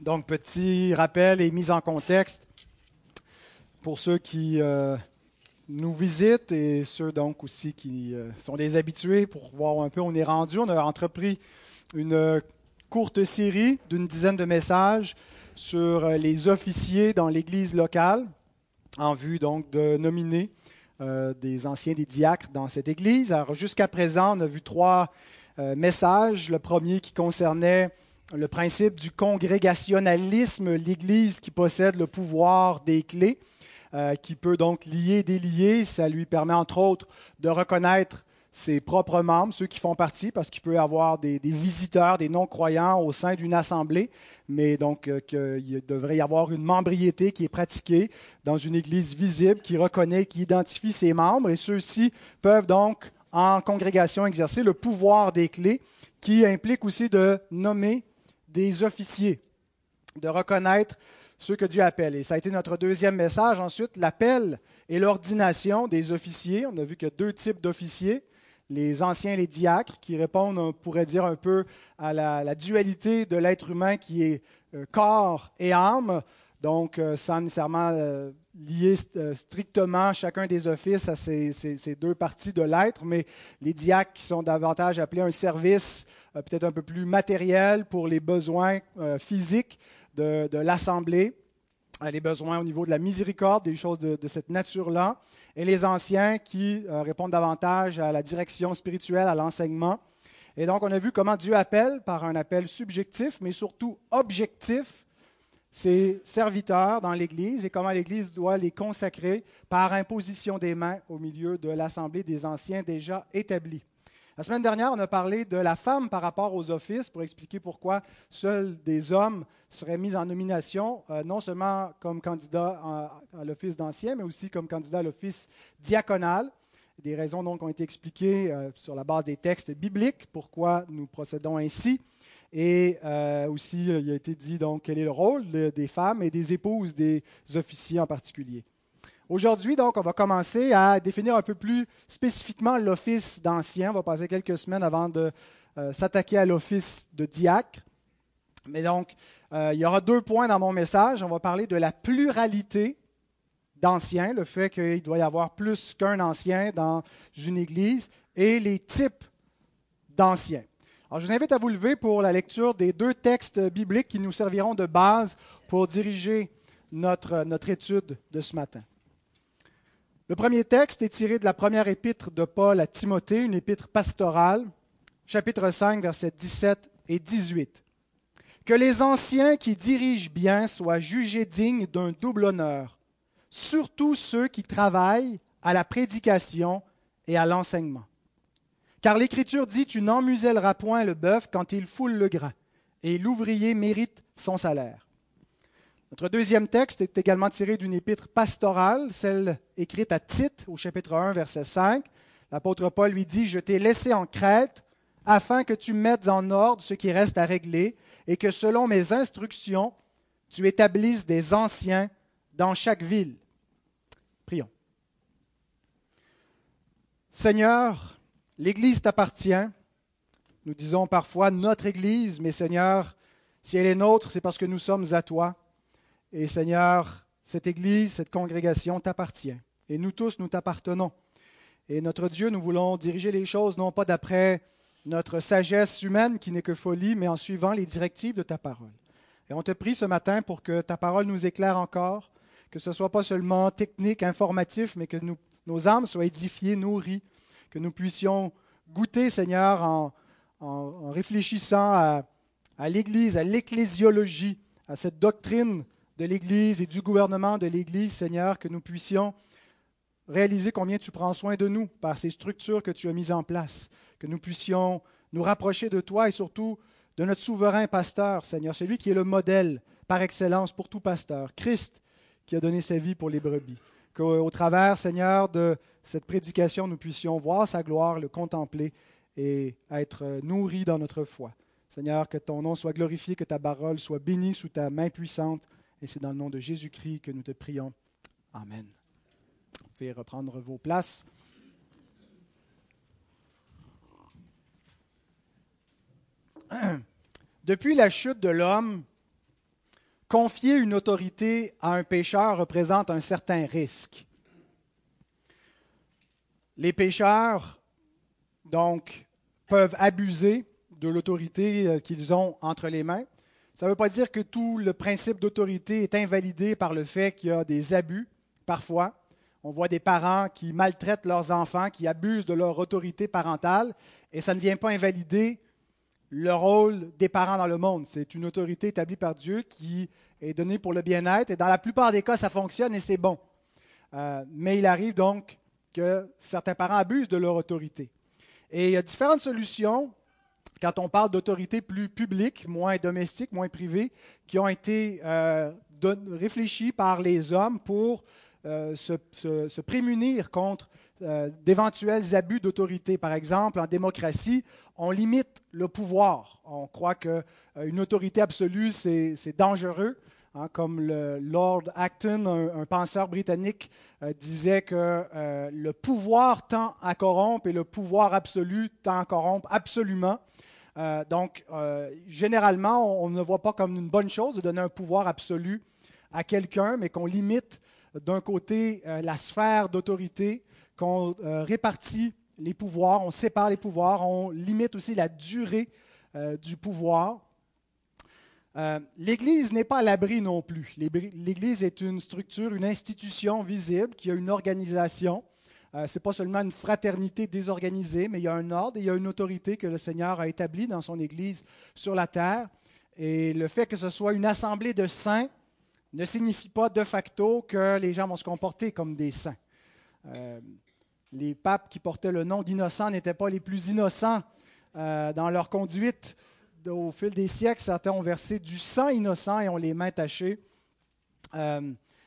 Donc, petit rappel et mise en contexte pour ceux qui euh, nous visitent et ceux donc aussi qui euh, sont des habitués pour voir un peu où on est rendu. On a entrepris une courte série d'une dizaine de messages sur euh, les officiers dans l'Église locale en vue donc de nominer des anciens, des diacres dans cette Église. Alors, jusqu'à présent, on a vu trois messages. Le premier qui concernait le principe du congrégationalisme, l'Église qui possède le pouvoir des clés, euh, qui peut donc lier, délier. Ça lui permet entre autres de reconnaître ses propres membres, ceux qui font partie, parce qu'il peut y avoir des, visiteurs, des non-croyants au sein d'une assemblée, mais donc euh, qu'il devrait y avoir une membriété qui est pratiquée dans une Église visible, qui reconnaît, qui identifie ses membres, et ceux-ci peuvent donc en congrégation exercer le pouvoir des clés, qui implique aussi de nommer des officiers, de reconnaître ceux que Dieu appelle. Et ça a été notre deuxième message. Ensuite, l'appel et l'ordination des officiers. On a vu qu'il y a deux types d'officiers, les anciens les diacres, qui répondent, on pourrait dire, un peu à la, dualité de l'être humain qui est euh, corps et âme. Donc, euh, sans nécessairement euh, lier strictement chacun des offices à ces, deux parties de l'être, mais les diacres qui sont davantage appelés un service peut-être un peu plus matériel pour les besoins euh, physiques de, l'Assemblée, euh, les besoins au niveau de la miséricorde, des choses de, cette nature-là, et les anciens qui répondent davantage à la direction spirituelle, à l'enseignement. Et donc, on a vu comment Dieu appelle par un appel subjectif, mais surtout objectif, ses serviteurs dans l'Église et comment l'Église doit les consacrer par imposition des mains au milieu de l'Assemblée des anciens déjà établis. La semaine dernière, on a parlé de la femme par rapport aux offices pour expliquer pourquoi seuls des hommes seraient mis en nomination, euh, non seulement comme candidat à, l'office d'ancien, mais aussi comme candidat à l'office diaconal. Des raisons donc ont été expliquées euh, sur la base des textes bibliques, pourquoi nous procédons ainsi. Et euh, aussi, il a été dit donc quel est le rôle des femmes et des épouses des officiers en particulier. Aujourd'hui, donc, on va commencer à définir un peu plus spécifiquement l'office d'ancien. On va passer quelques semaines avant de euh, s'attaquer à l'office de diacre. Mais donc, euh, il y aura deux points dans mon message. On va parler de la pluralité d'anciens, le fait qu'il doit y avoir plus qu'un ancien dans une église, et les types d'anciens. Alors, je vous invite à vous lever pour la lecture des deux textes bibliques qui nous serviront de base pour diriger notre, notre étude de ce matin. Le premier texte est tiré de la première épître de Paul à Timothée, une épître pastorale, chapitre 5, versets 17 et 18. Que les anciens qui dirigent bien soient jugés dignes d'un double honneur, surtout ceux qui travaillent à la prédication et à l'enseignement. Car l'Écriture dit Tu n'emmuselleras point le bœuf quand il foule le grain, et l'ouvrier mérite son salaire. Notre deuxième texte est également tiré d'une épître pastorale, celle écrite à Tite au chapitre 1, verset 5. L'apôtre Paul lui dit, Je t'ai laissé en Crète afin que tu mettes en ordre ce qui reste à régler et que selon mes instructions, tu établisses des anciens dans chaque ville. Prions. Seigneur, l'Église t'appartient. Nous disons parfois notre Église, mais Seigneur, si elle est nôtre, c'est parce que nous sommes à toi. Et Seigneur, cette Église, cette congrégation t'appartient. Et nous tous, nous t'appartenons. Et notre Dieu, nous voulons diriger les choses non pas d'après notre sagesse humaine qui n'est que folie, mais en suivant les directives de ta parole. Et on te prie ce matin pour que ta parole nous éclaire encore, que ce ne soit pas seulement technique, informatif, mais que nos âmes soient édifiées, nourries, que nous puissions goûter, Seigneur, en, réfléchissant à, à l'Église, à l'ecclésiologie, à cette doctrine de l'Église et du gouvernement de l'Église, Seigneur, que nous puissions réaliser combien tu prends soin de nous par ces structures que tu as mises en place, que nous puissions nous rapprocher de toi et surtout de notre souverain pasteur, Seigneur, celui qui est le modèle par excellence pour tout pasteur, Christ qui a donné sa vie pour les brebis. Qu'au travers, Seigneur, de cette prédication, nous puissions voir sa gloire, le contempler et être nourris dans notre foi. Seigneur, que ton nom soit glorifié, que ta parole soit bénie sous ta main puissante et c'est dans le nom de Jésus-Christ que nous te prions. Amen. Vous pouvez reprendre vos places. Depuis la chute de l'homme, confier une autorité à un pécheur représente un certain risque. Les pécheurs, donc, peuvent abuser de l'autorité euh, qu'ils ont entre les mains. Ça ne veut pas dire que tout le principe d'autorité est invalidé par le fait qu'il y a des abus, parfois. On voit des parents qui maltraitent leurs enfants, qui abusent de leur autorité parentale, et ça ne vient pas invalider le rôle des parents dans le monde. C'est une autorité établie par Dieu qui est donnée pour le bien-être, et dans la plupart des cas, ça fonctionne et c'est bon. Euh, mais il arrive donc que certains parents abusent de leur autorité. Et il y a différentes solutions quand on parle d'autorité plus publique, moins domestique, moins privée, qui ont été euh, réfléchies par les hommes pour euh, se, prémunir contre euh, d'éventuels abus d'autorité. Par exemple, en démocratie, on limite le pouvoir. On croit qu'une autorité absolue, c'est dangereux. Hein, comme Lord Acton, un, penseur britannique, disait que le pouvoir tend à corrompre et le pouvoir absolu tend à corrompre absolument. Euh, donc, euh, généralement, on, ne voit pas comme une bonne chose de donner un pouvoir absolu à quelqu'un, mais qu'on limite d'un côté euh, la sphère d'autorité, qu'on répartit les pouvoirs, on sépare les pouvoirs, on limite aussi la durée du pouvoir. L'Église n'est pas à l'abri non plus. L'Église est une structure, une institution visible qui a une organisation euh, ce n'est pas seulement une fraternité désorganisée, mais il y a un ordre et il y a une autorité que le Seigneur a établie dans son Église sur la terre. Et le fait que ce soit une assemblée de saints ne signifie pas de facto que les gens vont se comporter comme des saints. Euh, les papes qui portaient le nom d'innocents n'étaient pas les plus innocents euh, dans leur conduite. Au fil des siècles, certains ont versé du sang innocent et ont les mains tachées.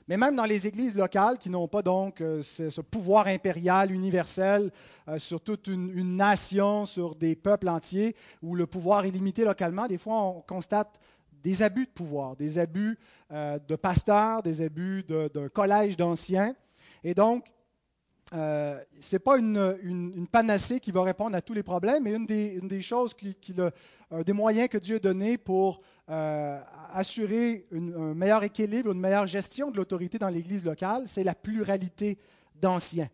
Mais même dans les églises locales qui n'ont pas donc euh, ce, pouvoir impérial universel euh, sur toute une, nation, sur des peuples entiers, où le pouvoir est limité localement, des fois on constate des abus de pouvoir, des abus euh, de pasteurs, des abus d'un collège d'anciens. Et donc, ce n'est pas une, panacée qui va répondre à tous les problèmes, mais une des, choses, qui, des moyens que Dieu a donnés pour euh, assurer un meilleur équilibre, une meilleure gestion de l'autorité dans l'Église locale, c'est la pluralité d'anciens.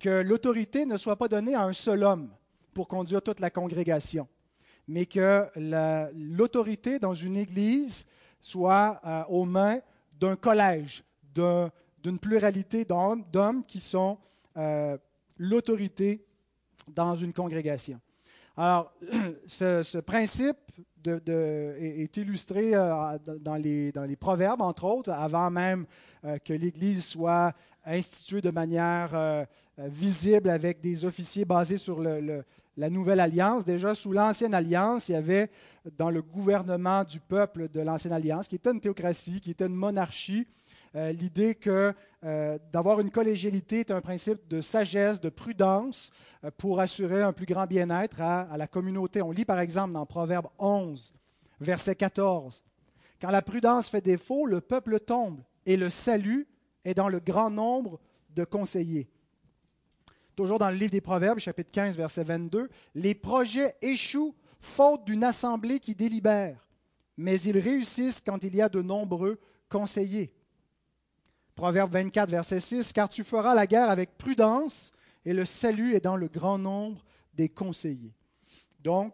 Que l'autorité ne soit pas donnée à un seul homme pour conduire toute la congrégation, mais que l'autorité dans une Église soit euh, aux mains d'un collège, d'une pluralité d'hommes qui sont euh, l'autorité dans une congrégation. Alors, ce, principe est, illustré euh, dans, les, proverbes, entre autres, avant même euh, que l'Église soit instituée de manière euh, visible avec des officiers basés sur la nouvelle alliance. Déjà, sous l'ancienne alliance, il y avait dans le gouvernement du peuple de l'ancienne alliance, qui était une théocratie, qui était une monarchie, l'idée que d'avoir une collégialité est un principe de sagesse, de prudence, euh, pour assurer un plus grand bien-être à, la communauté. On lit par exemple dans Proverbe 11, verset 14, Quand la prudence fait défaut, le peuple tombe, et le salut est dans le grand nombre de conseillers. Toujours dans le livre des Proverbes, chapitre 15, verset 22, Les projets échouent faute d'une assemblée qui délibère, mais ils réussissent quand il y a de nombreux conseillers. Proverbe 24, verset 6, Car tu feras la guerre avec prudence, et le salut est dans le grand nombre des conseillers. Donc,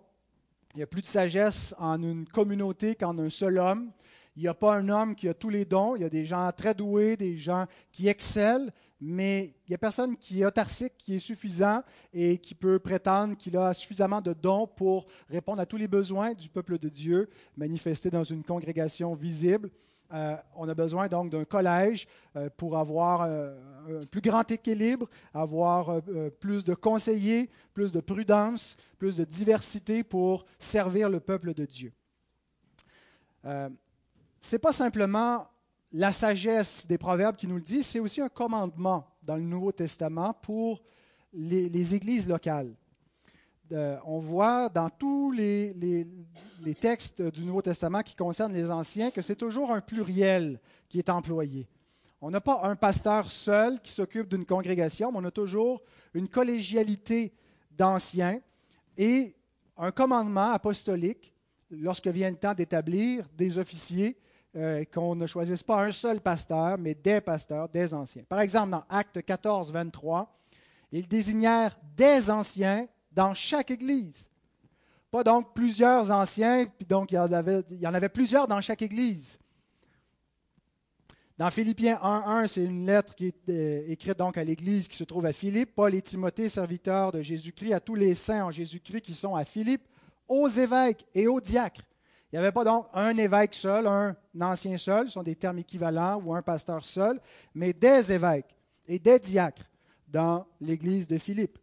il n'y a plus de sagesse en une communauté qu'en un seul homme. Il n'y a pas un homme qui a tous les dons. Il y a des gens très doués, des gens qui excellent, mais il n'y a personne qui est autarcique, qui est suffisant et qui peut prétendre qu'il a suffisamment de dons pour répondre à tous les besoins du peuple de Dieu manifestés dans une congrégation visible. Euh, on a besoin donc d'un collège euh, pour avoir euh, un plus grand équilibre, avoir plus de conseillers, plus de prudence, plus de diversité pour servir le peuple de Dieu. Ce n'est pas simplement la sagesse des proverbes qui nous le dit, c'est aussi un commandement dans le Nouveau Testament pour les églises locales on voit dans tous les, textes du Nouveau Testament qui concernent les anciens que c'est toujours un pluriel qui est employé. On n'a pas un pasteur seul qui s'occupe d'une congrégation, mais on a toujours une collégialité d'anciens et un commandement apostolique lorsque vient le temps d'établir des officiers euh, qu'on ne choisisse pas un seul pasteur, mais des pasteurs, des anciens. Par exemple, dans Acte 14, 23, ils désignèrent des anciens dans chaque église. Pas donc plusieurs anciens, puis donc il y, en avait, plusieurs dans chaque église. Dans Philippiens 1.1, c'est une lettre qui est euh, écrite donc à l'Église qui se trouve à Philippe. Paul et Timothée, serviteurs de Jésus-Christ, à tous les saints en Jésus-Christ qui sont à Philippe, aux évêques et aux diacres. Il n'y avait pas donc un évêque seul, un ancien seul, ce sont des termes équivalents, ou un pasteur seul, mais des évêques et des diacres dans l'Église de Philippe.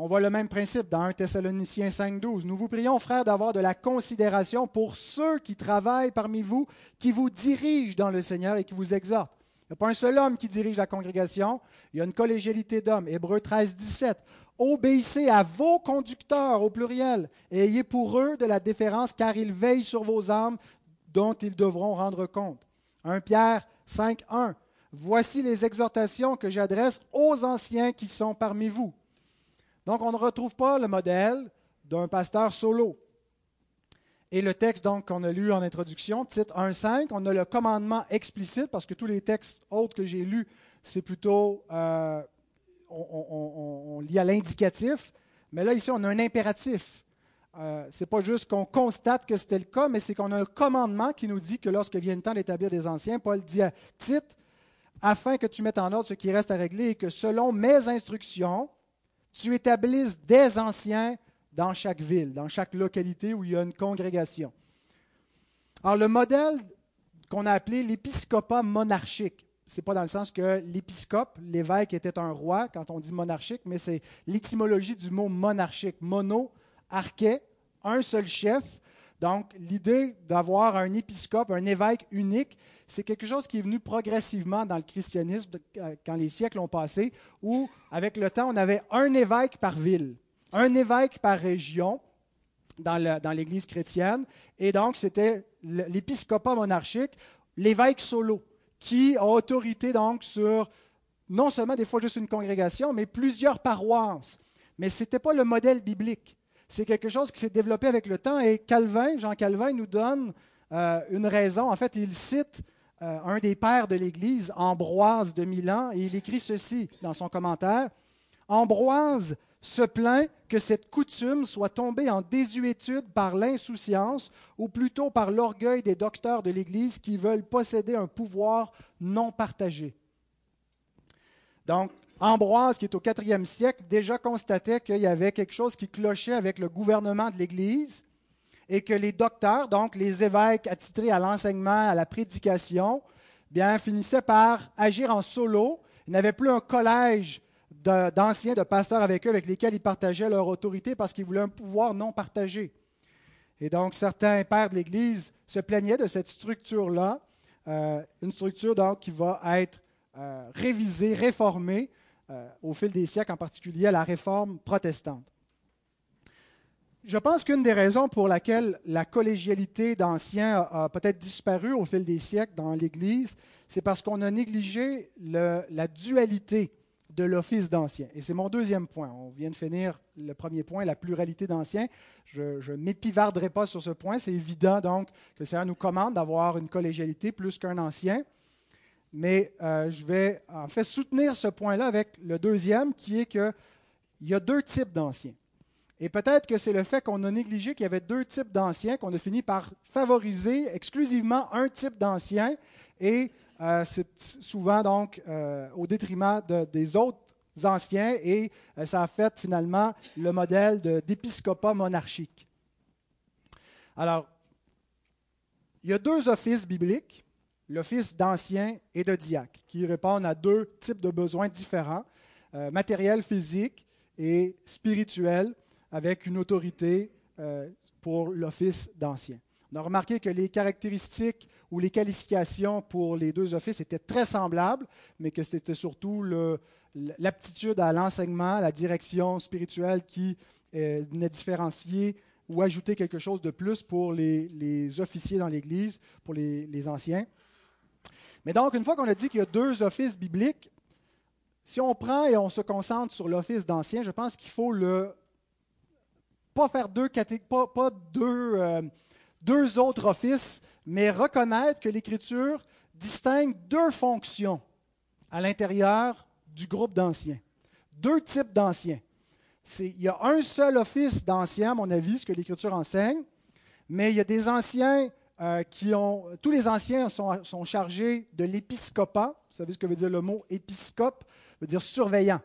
On voit le même principe dans 1 Thessaloniciens 5.12. Nous vous prions, frères, d'avoir de la considération pour ceux qui travaillent parmi vous, qui vous dirigent dans le Seigneur et qui vous exhortent. Il n'y a pas un seul homme qui dirige la congrégation, il y a une collégialité d'hommes. Hébreu 13, 17. Obéissez à vos conducteurs au pluriel et ayez pour eux de la déférence car ils veillent sur vos âmes dont ils devront rendre compte. 1 Pierre 5, 1. Voici les exhortations que j'adresse aux anciens qui sont parmi vous. Donc, on ne retrouve pas le modèle d'un pasteur solo. Et le texte donc qu'on a lu en introduction, titre 1.5, on a le commandement explicite, parce que tous les textes autres que j'ai lus, c'est plutôt, euh, on, lit à l'indicatif, mais là, ici, on a un impératif. Euh, ce n'est pas juste qu'on constate que c'était le cas, mais c'est qu'on a un commandement qui nous dit que lorsque vient le temps d'établir des anciens, Paul dit à Tite, afin que tu mettes en ordre ce qui reste à régler et que selon mes instructions, tu établisses des anciens dans chaque ville, dans chaque localité où il y a une congrégation. Alors, le modèle qu'on a appelé l'épiscopat monarchique, ce n'est pas dans le sens que l'épiscope, l'évêque était un roi quand on dit monarchique, mais c'est l'étymologie du mot monarchique. Mono, arché, un seul chef. Donc, l'idée d'avoir un épiscope, un évêque unique, c'est quelque chose qui est venu progressivement dans le christianisme euh, quand les siècles ont passé, où, avec le temps, on avait un évêque par ville, un évêque par région dans l'Église chrétienne, et donc c'était l'épiscopat monarchique, l'évêque solo, qui a autorité donc sur non seulement des fois juste une congrégation, mais plusieurs paroisses. Mais ce n'était pas le modèle biblique. C'est quelque chose qui s'est développé avec le temps, et Calvin, Jean Calvin, nous donne euh, une raison. En fait, il cite euh, un des pères de l'Église, Ambroise de Milan, et il écrit ceci dans son commentaire. Ambroise se plaint que cette coutume soit tombée en désuétude par l'insouciance, ou plutôt par l'orgueil des docteurs de l'Église qui veulent posséder un pouvoir non partagé. Donc, Ambroise, qui est au IVe siècle, déjà constatait qu'il y avait quelque chose qui clochait avec le gouvernement de l'Église, et que les docteurs, donc les évêques attitrés à l'enseignement, à la prédication, bien, finissaient par agir en solo. Ils n'avaient plus un collège d'anciens, de, pasteurs avec eux, avec lesquels ils partageaient leur autorité parce qu'ils voulaient un pouvoir non partagé. Et donc, certains pères de l'Église se plaignaient de cette structure-là, euh, une structure donc qui va être euh, révisée, réformée euh, au fil des siècles, en particulier à la réforme protestante. Je pense qu'une des raisons pour laquelle la collégialité d'anciens a, peut-être disparu au fil des siècles dans l'Église, c'est parce qu'on a négligé la dualité de l'office d'anciens. Et c'est mon deuxième point. On vient de finir le premier point, la pluralité d'anciens. Je ne m'épivarderai pas sur ce point. C'est évident donc que le Seigneur nous commande d'avoir une collégialité plus qu'un ancien. Mais euh, je vais en fait soutenir ce point-là avec le deuxième, qui est qu'il y a deux types d'anciens. Et peut-être que c'est le fait qu'on a négligé qu'il y avait deux types d'anciens, qu'on a fini par favoriser exclusivement un type d'anciens, et euh, c'est souvent donc euh, au détriment des autres anciens, et euh, ça a fait finalement le modèle d'épiscopat monarchique. Alors, il y a deux offices bibliques, l'office d'ancien et de diacre, qui répondent à deux types de besoins différents, matériel, physique et spirituel avec une autorité euh, pour l'office d'ancien. On a remarqué que les caractéristiques ou les qualifications pour les deux offices étaient très semblables, mais que c'était surtout l'aptitude à l'enseignement, la direction spirituelle qui euh, venait différencier ou ajouter quelque chose de plus pour les, officiers dans l'Église, pour les anciens. Mais donc, une fois qu'on a dit qu'il y a deux offices bibliques, si on prend et on se concentre sur l'office d'ancien, je pense qu'il faut le pas faire deux, pas, pas deux, euh, deux autres offices, mais reconnaître que l'Écriture distingue deux fonctions à l'intérieur du groupe d'anciens. Deux types d'anciens. Il y a un seul office d'anciens, à mon avis, ce que l'Écriture enseigne, mais il y a des anciens euh, qui ont. Tous les anciens sont, sont chargés de l'épiscopat. Vous savez ce que veut dire le mot épiscope? Veut dire surveillant.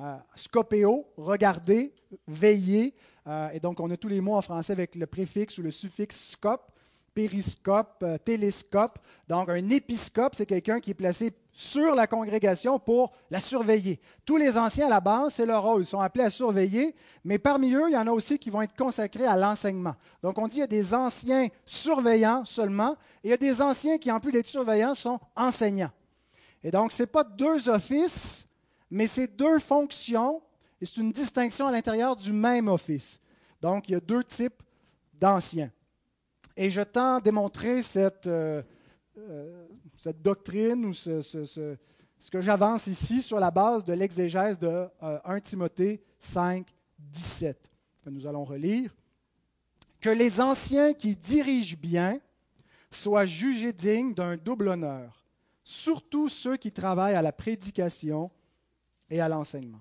Euh, scopéo, regarder, veiller. Euh, et donc, on a tous les mots en français avec le préfixe ou le suffixe scope, périscope, euh, télescope. Donc, un épiscope, c'est quelqu'un qui est placé sur la congrégation pour la surveiller. Tous les anciens, à la base, c'est leur rôle. Ils sont appelés à surveiller, mais parmi eux, il y en a aussi qui vont être consacrés à l'enseignement. Donc, on dit qu'il y a des anciens surveillants seulement, et il y a des anciens qui, en plus d'être surveillants, sont enseignants. Et donc, ce n'est pas deux offices, mais c'est deux fonctions et c'est une distinction à l'intérieur du même office. Donc, il y a deux types d'anciens. Et je tends à démontrer cette, euh, euh, doctrine ou ce, ce, que j'avance ici sur la base de l'exégèse de 1 euh, Timothée 5, 17, que nous allons relire. Que les anciens qui dirigent bien soient jugés dignes d'un double honneur, surtout ceux qui travaillent à la prédication et à l'enseignement.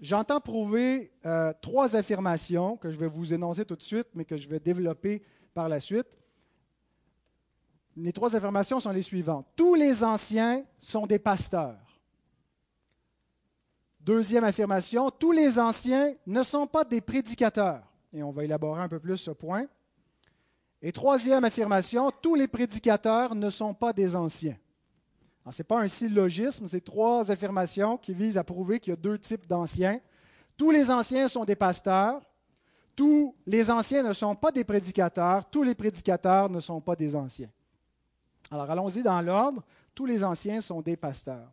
J'entends prouver euh, trois affirmations que je vais vous énoncer tout de suite, mais que je vais développer par la suite. Les trois affirmations sont les suivantes. Tous les anciens sont des pasteurs. Deuxième affirmation, tous les anciens ne sont pas des prédicateurs. Et on va élaborer un peu plus ce point. Et troisième affirmation, tous les prédicateurs ne sont pas des anciens. Ce n'est pas un syllogisme, c'est trois affirmations qui visent à prouver qu'il y a deux types d'anciens. Tous les anciens sont des pasteurs, tous les anciens ne sont pas des prédicateurs, tous les prédicateurs ne sont pas des anciens. Alors allons-y dans l'ordre, tous les anciens sont des pasteurs.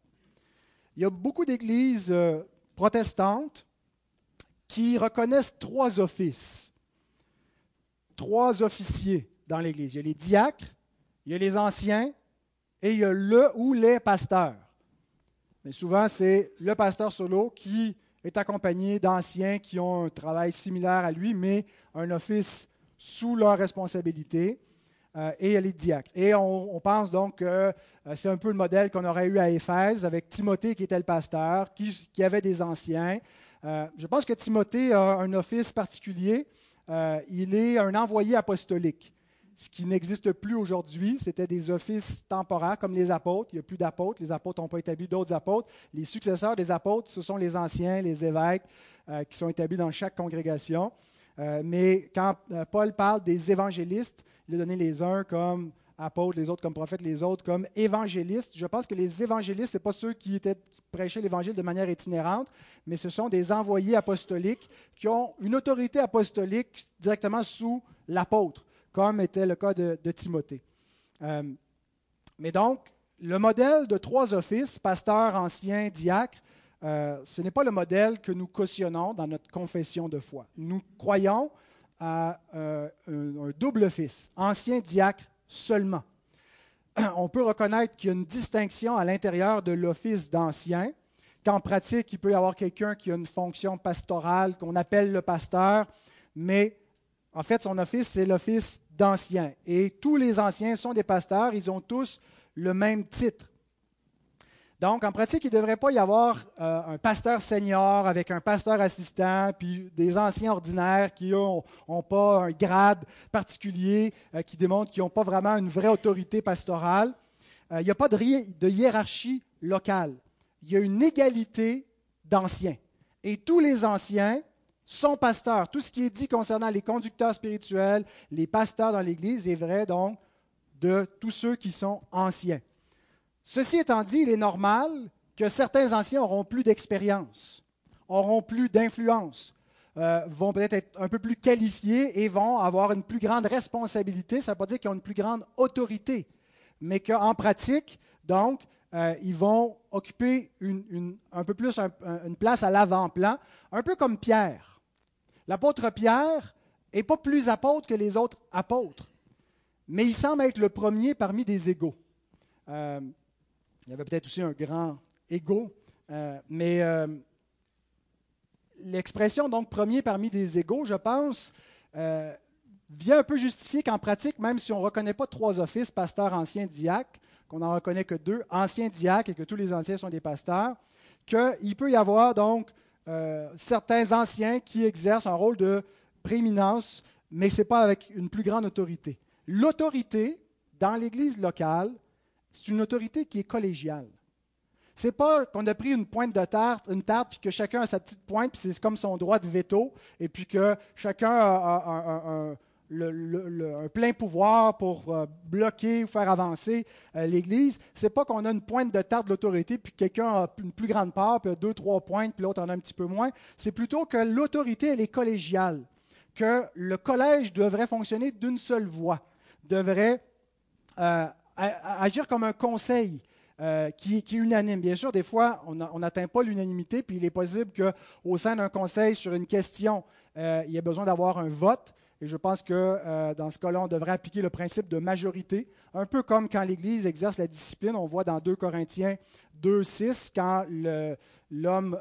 Il y a beaucoup d'églises euh, protestantes qui reconnaissent trois offices, trois officiers dans l'Église. Il y a les diacres, il y a les anciens et il y a le ou les pasteurs. Mais souvent, c'est le pasteur solo qui est accompagné d'anciens qui ont un travail similaire à lui, mais un office sous leur responsabilité. Euh, et il y a les diacres. Et on, pense donc que euh, c'est un peu le modèle qu'on aurait eu à Éphèse avec Timothée qui était le pasteur, qui, avait des anciens. Euh, je pense que Timothée a un office particulier. il est un envoyé apostolique ce qui n'existe plus aujourd'hui. C'était des offices temporaires comme les apôtres. Il n'y a plus d'apôtres. Les apôtres n'ont pas établi d'autres apôtres. Les successeurs des apôtres, ce sont les anciens, les évêques, euh, qui sont établis dans chaque congrégation. Euh, mais quand euh, Paul parle des évangélistes, il a donné les uns comme apôtres, les autres comme prophètes, les autres comme évangélistes. Je pense que les évangélistes, ce pas ceux qui prêchaient l'Évangile de manière itinérante, mais ce sont des envoyés apostoliques qui ont une autorité apostolique directement sous l'apôtre comme était le cas de, Timothée. Euh, mais donc, le modèle de trois offices, pasteur, ancien, diacre, euh, ce n'est pas le modèle que nous cautionnons dans notre confession de foi. Nous croyons à euh, un, double office, ancien, diacre seulement. On peut reconnaître qu'il y a une distinction à l'intérieur de l'office d'ancien, qu'en pratique, il peut y avoir quelqu'un qui a une fonction pastorale qu'on appelle le pasteur, mais en fait, son office, c'est l'office d'anciens. Et tous les anciens sont des pasteurs, ils ont tous le même titre. Donc, en pratique, il ne devrait pas y avoir euh, un pasteur senior avec un pasteur assistant, puis des anciens ordinaires qui n'ont pas un grade particulier, euh, qui démontrent qu'ils n'ont pas vraiment une vraie autorité pastorale. Euh, il n'y a pas de hiérarchie locale. Il y a une égalité d'anciens. Et tous les anciens son pasteur. Tout ce qui est dit concernant les conducteurs spirituels, les pasteurs dans l'Église est vrai donc de tous ceux qui sont anciens. Ceci étant dit, il est normal que certains anciens auront plus d'expérience, auront plus d'influence, euh, vont peut-être être un peu plus qualifiés et vont avoir une plus grande responsabilité. Ça ne veut pas dire qu'ils ont une plus grande autorité, mais qu'en pratique, donc, euh, ils vont occuper un peu plus une place à l'avant-plan, un peu comme Pierre. L'apôtre Pierre n'est pas plus apôtre que les autres apôtres, mais il semble être le premier parmi des égaux. Euh, il y avait peut-être aussi un grand égaux, euh, mais euh, l'expression donc premier parmi des égaux, je pense, vient un peu justifier qu'en pratique, même si on ne reconnaît pas trois offices, pasteur, ancien, diacre, qu'on n'en reconnaît que deux, anciens diacres, et que tous les anciens sont des pasteurs, qu'il peut y avoir donc euh, certains anciens qui exercent un rôle de prééminence, mais ce n'est pas avec une plus grande autorité. L'autorité dans l'Église locale, c'est une autorité qui est collégiale. C'est pas qu'on a pris une pointe de tarte, une tarte, puis que chacun a sa petite pointe, puis c'est comme son droit de veto, et puis que chacun a, un plein pouvoir pour euh, bloquer ou faire avancer euh, l'Église. C'est pas qu'on a une pointe de tarte de l'autorité, puis quelqu'un a une plus grande part, puis deux, trois pointes, puis l'autre en a un petit peu moins. C'est plutôt que l'autorité, elle est collégiale, que le collège devrait fonctionner d'une seule voix, devrait euh, agir comme un conseil. Euh, qui, est unanime. Bien sûr, des fois, on n'atteint pas l'unanimité, puis il est possible qu'au sein d'un conseil sur une question, il y ait besoin d'avoir un vote. Et je pense que euh, dans ce cas-là, on devrait appliquer le principe de majorité, un peu comme quand l'Église exerce la discipline. On voit dans 2 Corinthiens 2, 6, quand l'homme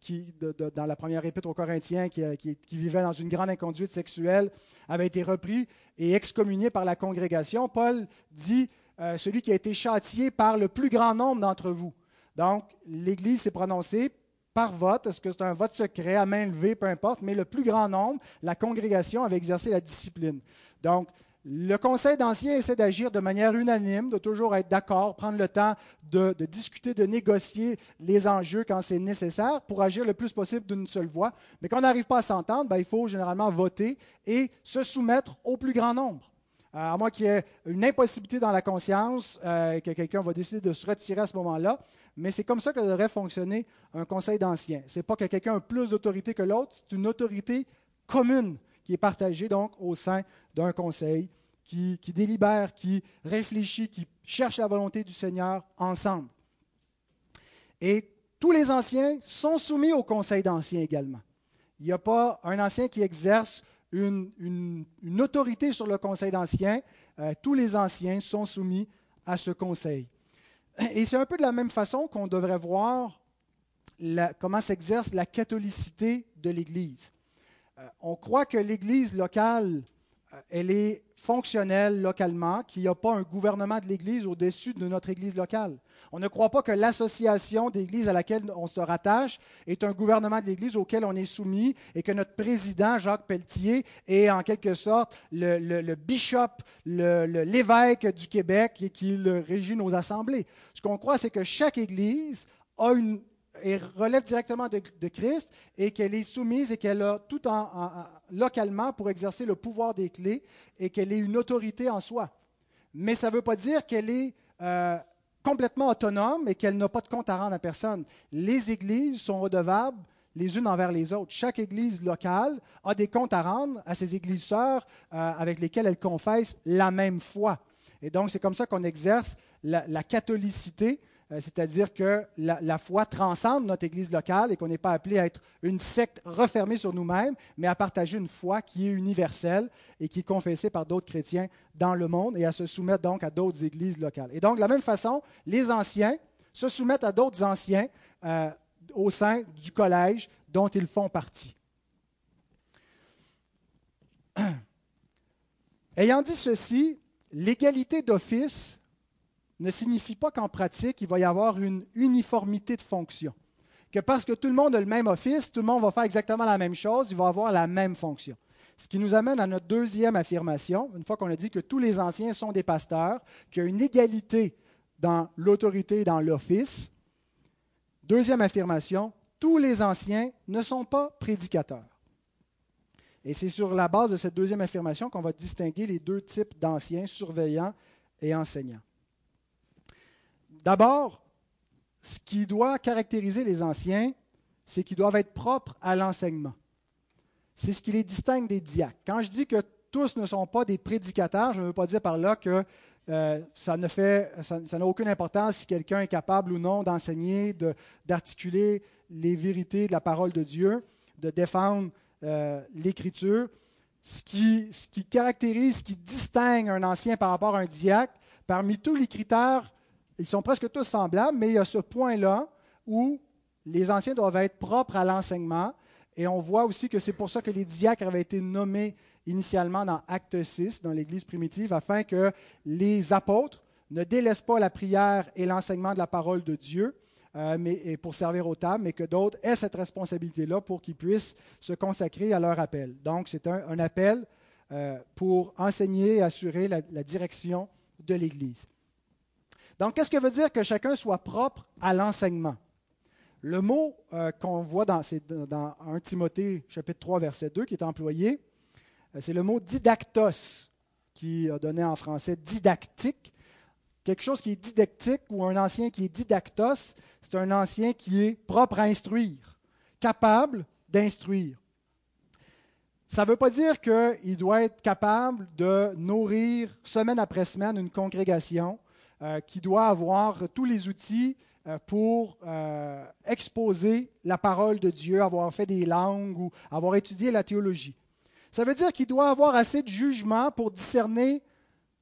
qui, dans la première épître aux Corinthiens, qui, qui, vivait dans une grande inconduite sexuelle, avait été repris et excommunié par la congrégation, Paul dit euh, celui qui a été châtié par le plus grand nombre d'entre vous. Donc, l'Église s'est prononcée par vote. Est-ce que c'est un vote secret, à main levée, peu importe, mais le plus grand nombre, la congrégation, avait exercé la discipline. Donc, le Conseil d'anciens essaie d'agir de manière unanime, de toujours être d'accord, prendre le temps de, discuter, de négocier les enjeux quand c'est nécessaire pour agir le plus possible d'une seule voix. Mais quand on n'arrive pas à s'entendre, ben, il faut généralement voter et se soumettre au plus grand nombre. Euh, à moins qu'il y ait une impossibilité dans la conscience, euh, que quelqu'un va décider de se retirer à ce moment-là. Mais c'est comme ça que devrait fonctionner un conseil d'anciens. Ce n'est pas que quelqu'un a plus d'autorité que l'autre, c'est une autorité commune qui est partagée donc au sein d'un conseil qui, délibère, qui réfléchit, qui cherche la volonté du Seigneur ensemble. Et tous les anciens sont soumis au conseil d'anciens également. Il n'y a pas un ancien qui exerce une, autorité sur le conseil d'anciens. Euh, tous les anciens sont soumis à ce conseil. Et c'est un peu de la même façon qu'on devrait voir comment s'exerce la catholicité de l'Église. Euh, on croit que l'Église locale, elle est fonctionnelle localement, qu'il n'y a pas un gouvernement de l'Église au-dessus de notre Église locale. On ne croit pas que l'association d'église à laquelle on se rattache est un gouvernement de l'Église auquel on est soumis et que notre président, Jacques Pelletier, est en quelque sorte le, bishop, l'évêque du Québec et qui régit nos assemblées. Ce qu'on croit, c'est que chaque Église relève directement de, Christ et qu'elle est soumise et qu'elle a tout en, localement pour exercer le pouvoir des clés et qu'elle est une autorité en soi. Mais ça ne veut pas dire qu'elle est euh, complètement autonome et qu'elle n'a pas de compte à rendre à personne. Les églises sont redevables les unes envers les autres. Chaque église locale a des comptes à rendre à ses églises sœurs euh, avec lesquelles elle confesse la même foi. Et donc, c'est comme ça qu'on exerce la catholicité c'est-à-dire que la, foi transcende notre Église locale et qu'on n'est pas appelé à être une secte refermée sur nous-mêmes, mais à partager une foi qui est universelle et qui est confessée par d'autres chrétiens dans le monde et à se soumettre donc à d'autres églises locales. Et donc, de la même façon, les anciens se soumettent à d'autres anciens euh, au sein du collège dont ils font partie. Ayant dit ceci, l'égalité d'office ne signifie pas qu'en pratique, il va y avoir une uniformité de fonction. Que parce que tout le monde a le même office, tout le monde va faire exactement la même chose, il va avoir la même fonction. Ce qui nous amène à notre deuxième affirmation, une fois qu'on a dit que tous les anciens sont des pasteurs, qu'il y a une égalité dans l'autorité et dans l'office. Deuxième affirmation, tous les anciens ne sont pas prédicateurs. Et c'est sur la base de cette deuxième affirmation qu'on va distinguer les deux types d'anciens, surveillants et enseignants. D'abord, ce qui doit caractériser les anciens, c'est qu'ils doivent être propres à l'enseignement. C'est ce qui les distingue des diacres. Quand je dis que tous ne sont pas des prédicateurs, je ne veux pas dire par là que euh, ça n'a aucune importance si quelqu'un est capable ou non d'enseigner, d'articuler les vérités de la parole de Dieu, de défendre euh, l'Écriture. Ce qui caractérise, ce qui distingue un ancien par rapport à un diacre, parmi tous les critères ils sont presque tous semblables, mais il y a ce point-là où les anciens doivent être propres à l'enseignement Et on voit aussi que c'est pour ça que les diacres avaient été nommés initialement dans Acte 6, dans l'Église primitive, afin que les apôtres ne délaissent pas la prière et l'enseignement de la parole de Dieu euh, mais, pour servir aux tables, mais que d'autres aient cette responsabilité-là pour qu'ils puissent se consacrer à leur appel. Donc, c'est un, appel euh, pour enseigner et assurer la, direction de l'Église. Donc, qu'est-ce que veut dire que chacun soit propre à l'enseignement? Le mot euh, qu'on voit dans, dans 1 Timothée chapitre 3, verset 2 qui est employé, c'est le mot didactos, qui a donné en français didactique. Quelque chose qui est didactique ou un ancien qui est didactos, c'est un ancien qui est propre à instruire, capable d'instruire. Ça ne veut pas dire qu'il doit être capable de nourrir semaine après semaine une congrégation, euh, qui doit avoir tous les outils euh, pour euh, exposer la parole de Dieu, avoir fait des langues ou avoir étudié la théologie. Ça veut dire qu'il doit avoir assez de jugement pour discerner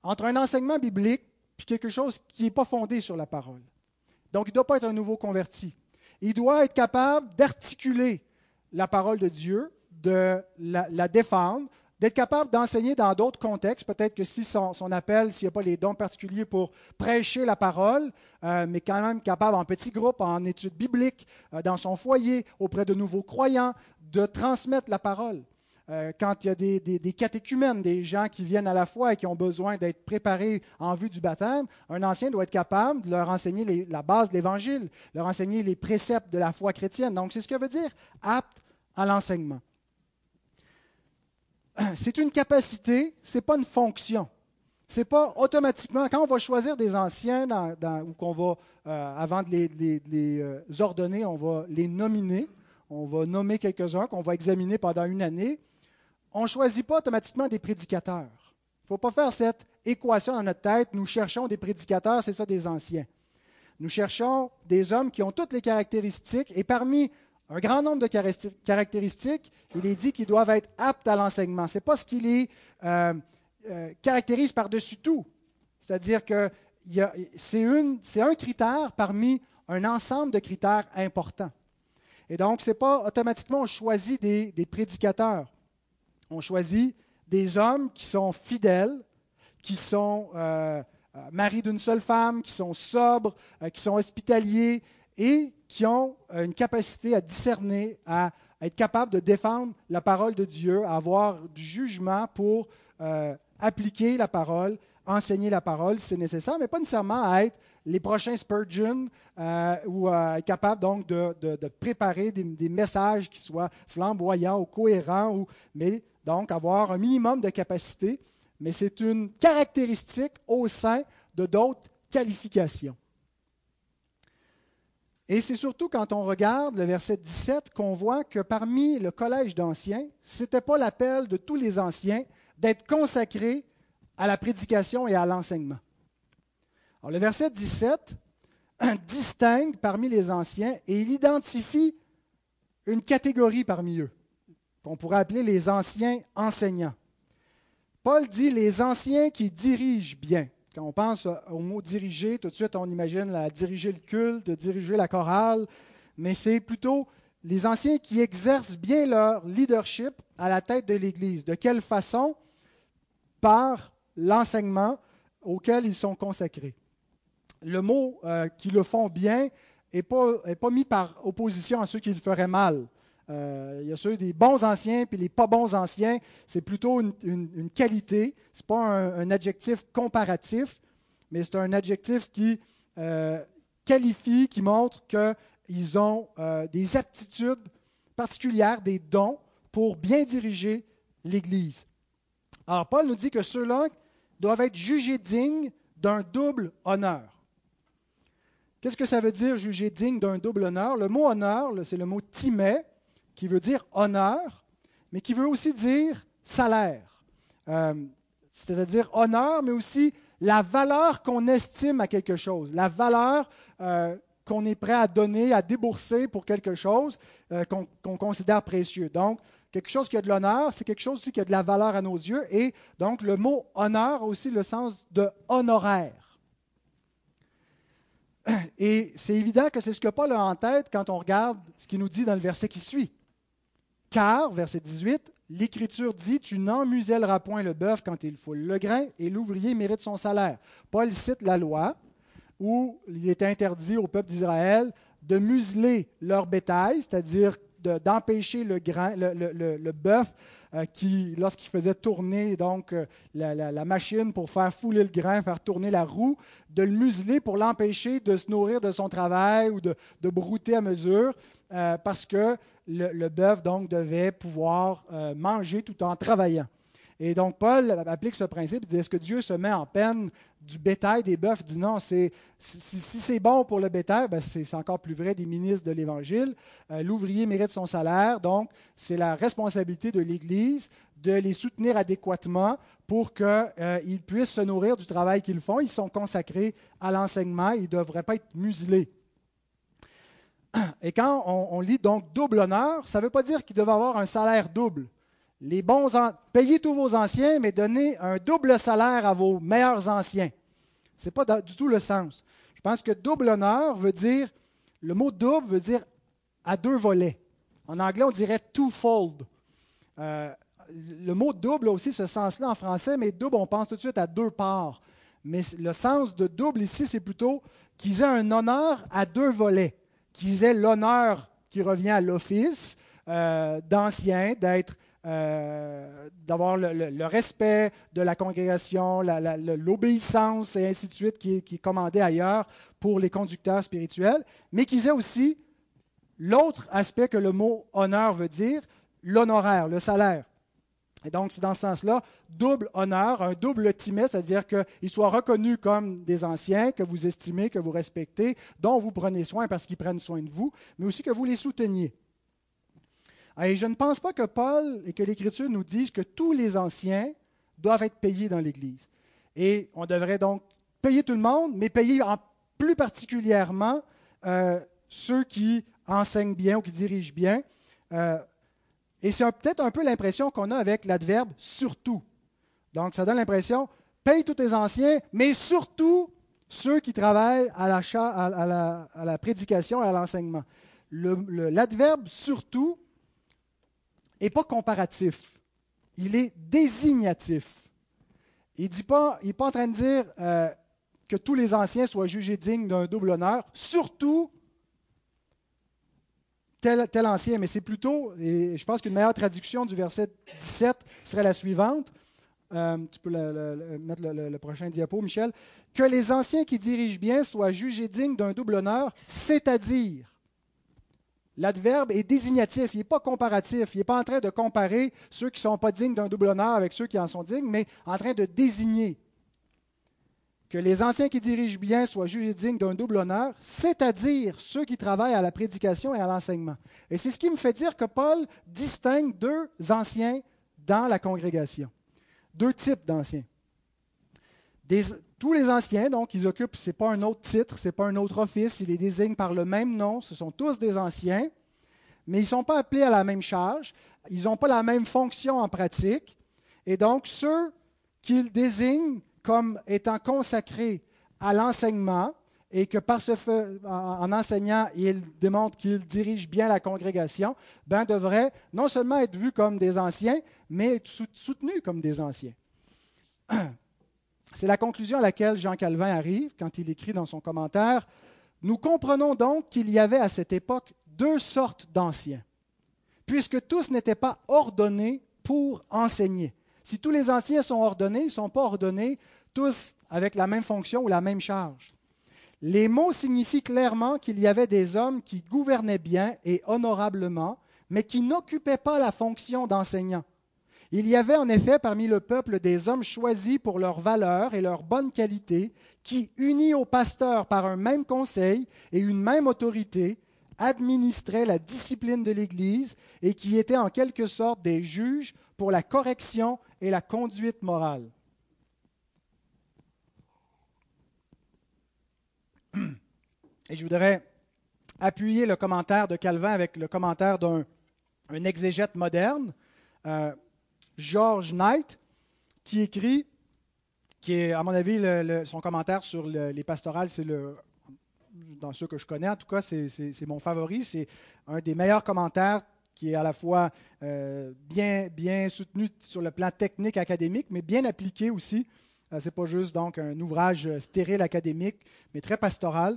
entre un enseignement biblique et quelque chose qui n'est pas fondé sur la parole. Donc, il ne doit pas être un nouveau converti. Il doit être capable d'articuler la parole de Dieu, de la, défendre, d'être capable d'enseigner dans d'autres contextes. Peut-être que si son, appel, s'il n'y a pas les dons particuliers pour prêcher la parole, euh, mais quand même capable en petit groupe, en études bibliques, euh, dans son foyer, auprès de nouveaux croyants, de transmettre la parole. Euh, quand il y a des, des, catéchumènes, des gens qui viennent à la foi et qui ont besoin d'être préparés en vue du baptême, un ancien doit être capable de leur enseigner la base de l'Évangile, leur enseigner les préceptes de la foi chrétienne. Donc, c'est ce que veut dire apte à l'enseignement. C'est une capacité, ce n'est pas une fonction. Ce n'est pas automatiquement, quand on va choisir des anciens ou qu'on va, euh, avant de les, euh, ordonner, on va les nominer, on va nommer quelques-uns qu'on va examiner pendant une année on ne choisit pas automatiquement des prédicateurs. Il ne faut pas faire cette équation dans notre tête. Nous cherchons des prédicateurs, c'est ça des anciens. Nous cherchons des hommes qui ont toutes les caractéristiques et parmi un grand nombre de caractéristiques, il est dit qu'ils doivent être aptes à l'enseignement. Ce n'est pas ce qui les euh, euh, caractérise par-dessus tout. C'est-à-dire que c'est un critère parmi un ensemble de critères importants. Et donc, ce n'est pas automatiquement on choisit des prédicateurs on choisit des hommes qui sont fidèles, qui sont euh, euh, maris d'une seule femme, qui sont sobres, qui sont hospitaliers et qui ont une capacité à discerner, à, être capables de défendre la parole de Dieu, à avoir du jugement pour appliquer la parole, enseigner la parole si c'est nécessaire, mais pas nécessairement à être les prochains Spurgeon ou à être capable donc de, préparer des, messages qui soient flamboyants ou cohérents, ou, mais donc avoir un minimum de capacité, mais c'est une caractéristique au sein de d'autres qualifications. Et c'est surtout quand on regarde le verset 17 qu'on voit que parmi le collège d'anciens, ce n'était pas l'appel de tous les anciens d'être consacrés à la prédication et à l'enseignement. Alors le verset 17 distingue parmi les anciens et il identifie une catégorie parmi eux qu'on pourrait appeler les anciens enseignants. Paul dit les anciens qui dirigent bien. Quand on pense au mot diriger, tout de suite on imagine diriger le culte, diriger la chorale, mais c'est plutôt les anciens qui exercent bien leur leadership à la tête de l'Église. De quelle façon? Par l'enseignement auquel ils sont consacrés. Le mot euh, qui le font bien n'est pas, est pas mis par opposition à ceux qui le feraient mal. Euh, il y a ceux des bons anciens puis les pas bons anciens. C'est plutôt une, qualité. Ce n'est pas un, adjectif comparatif, mais c'est un adjectif qui euh, qualifie, qui montre qu'ils ont euh, des aptitudes particulières, des dons pour bien diriger l'Église. Alors Paul nous dit que ceux-là doivent être jugés dignes d'un double honneur. Qu'est-ce que ça veut dire juger digne d'un double honneur? Le mot honneur, c'est le mot timé, qui veut dire honneur, mais qui veut aussi dire salaire. Euh, c'est-à-dire honneur, mais aussi la valeur qu'on estime à quelque chose, la valeur euh, qu'on est prêt à donner, à débourser pour quelque chose euh, qu'on considère précieux. Donc, quelque chose qui a de l'honneur, c'est quelque chose aussi qui a de la valeur à nos yeux. Et donc, le mot honneur a aussi le sens de honoraire. Et c'est évident que c'est ce que Paul a en tête quand on regarde ce qu'il nous dit dans le verset qui suit. Car, verset 18, l'Écriture dit Tu n'emmuselleras point le bœuf quand il foule le grain, et l'ouvrier mérite son salaire. Paul cite la loi où il est interdit au peuple d'Israël de museler leur bétail, c'est-à-dire d'empêcher le, grain, le, bœuf euh, qui, lorsqu'il faisait tourner donc euh, la, machine pour faire fouler le grain, faire tourner la roue, de le museler pour l'empêcher de se nourrir de son travail ou de, brouter à mesure, euh, parce que le, bœuf donc devait pouvoir manger tout en travaillant. Et donc, Paul applique ce principe, dit, est-ce que Dieu se met en peine du bétail des bœufs? Dit non, si, c'est bon pour le bétail, ben c'est encore plus vrai des ministres de l'Évangile. Euh, l'ouvrier mérite son salaire, donc c'est la responsabilité de l'Église de les soutenir adéquatement pour qu'ils euh, puissent se nourrir du travail qu'ils font. Ils sont consacrés à l'enseignement, ils ne devraient pas être muselés. Et quand on, lit donc double honneur, ça ne veut pas dire qu'ils doivent avoir un salaire double les bons payez tous vos anciens, mais donnez un double salaire à vos meilleurs anciens. Ce n'est pas du tout le sens. Je pense que double honneur veut dire, le mot double veut dire à deux volets. En anglais, on dirait twofold. Euh, le mot double a aussi ce sens-là en français, mais double, on pense tout de suite à deux parts. Mais le sens de double ici, c'est plutôt qu'ils aient un honneur à deux volets, qu'ils aient l'honneur qui revient à l'office euh, d'ancien, d'être euh, d'avoir le, respect de la congrégation, l'obéissance et ainsi de suite qui est, qui commandé ailleurs pour les conducteurs spirituels, mais qu'ils aient aussi l'autre aspect que le mot honneur veut dire, l'honoraire, le salaire. Et donc, c'est dans ce sens-là, double honneur, un double timet, c'est-à-dire qu'ils soient reconnus comme des anciens, que vous estimez, que vous respectez, dont vous prenez soin parce qu'ils prennent soin de vous, mais aussi que vous les souteniez. Et je ne pense pas que Paul et que l'Écriture nous disent que tous les anciens doivent être payés dans l'Église. Et on devrait donc payer tout le monde, mais payer en plus particulièrement euh, ceux qui enseignent bien ou qui dirigent bien. Euh, et c'est peut-être un peu l'impression qu'on a avec l'adverbe surtout. Donc, ça donne l'impression, paye tous les anciens, mais surtout ceux qui travaillent à la, à la, prédication et à l'enseignement. L'adverbe surtout n'est pas comparatif, il est désignatif. Il n'est pas, pas en train de dire euh, que tous les anciens soient jugés dignes d'un double honneur, surtout tel, ancien, mais c'est plutôt, et je pense qu'une meilleure traduction du verset 17 serait la suivante. Euh, tu peux mettre le, prochain diapo, Michel. Que les anciens qui dirigent bien soient jugés dignes d'un double honneur, c'est-à-dire L'adverbe est désignatif, il n'est pas comparatif, il n'est pas en train de comparer ceux qui ne sont pas dignes d'un double honneur avec ceux qui en sont dignes, mais en train de désigner que les anciens qui dirigent bien soient jugés dignes d'un double honneur, c'est-à-dire ceux qui travaillent à la prédication et à l'enseignement. Et c'est ce qui me fait dire que Paul distingue deux anciens dans la congrégation, deux types d'anciens. tous les anciens, donc, ils occupent, ce n'est pas un autre titre, ce n'est pas un autre office, ils les désignent par le même nom, ce sont tous des anciens, mais ils ne sont pas appelés à la même charge, ils n'ont pas la même fonction en pratique, et donc ceux qu'ils désignent comme étant consacrés à l'enseignement, et que par ce en enseignant, ils démontrent qu'ils dirigent bien la congrégation, ben, devraient non seulement être vus comme des anciens, mais être soutenus comme des anciens. C'est la conclusion à laquelle Jean Calvin arrive quand il écrit dans son commentaire Nous comprenons donc qu'il y avait à cette époque deux sortes d'anciens, puisque tous n'étaient pas ordonnés pour enseigner. Si tous les anciens sont ordonnés, ils ne sont pas ordonnés tous avec la même fonction ou la même charge. Les mots signifient clairement qu'il y avait des hommes qui gouvernaient bien et honorablement, mais qui n'occupaient pas la fonction d'enseignant. Il y avait en effet parmi le peuple des hommes choisis pour leur valeur et leur bonne qualité, qui, unis au pasteur par un même conseil et une même autorité, administraient la discipline de l'Église et qui étaient en quelque sorte des juges pour la correction et la conduite morale. Et je voudrais appuyer le commentaire de Calvin avec le commentaire d'un exégète moderne. Euh, George Knight, qui écrit, qui est, à mon avis, son commentaire sur les pastorales, c'est le, dans ceux que je connais, en tout cas, c'est mon favori. C'est un des meilleurs commentaires qui est à la fois euh, bien, bien soutenu sur le plan technique académique, mais bien appliqué aussi. Ce n'est pas juste donc un ouvrage stérile académique, mais très pastoral.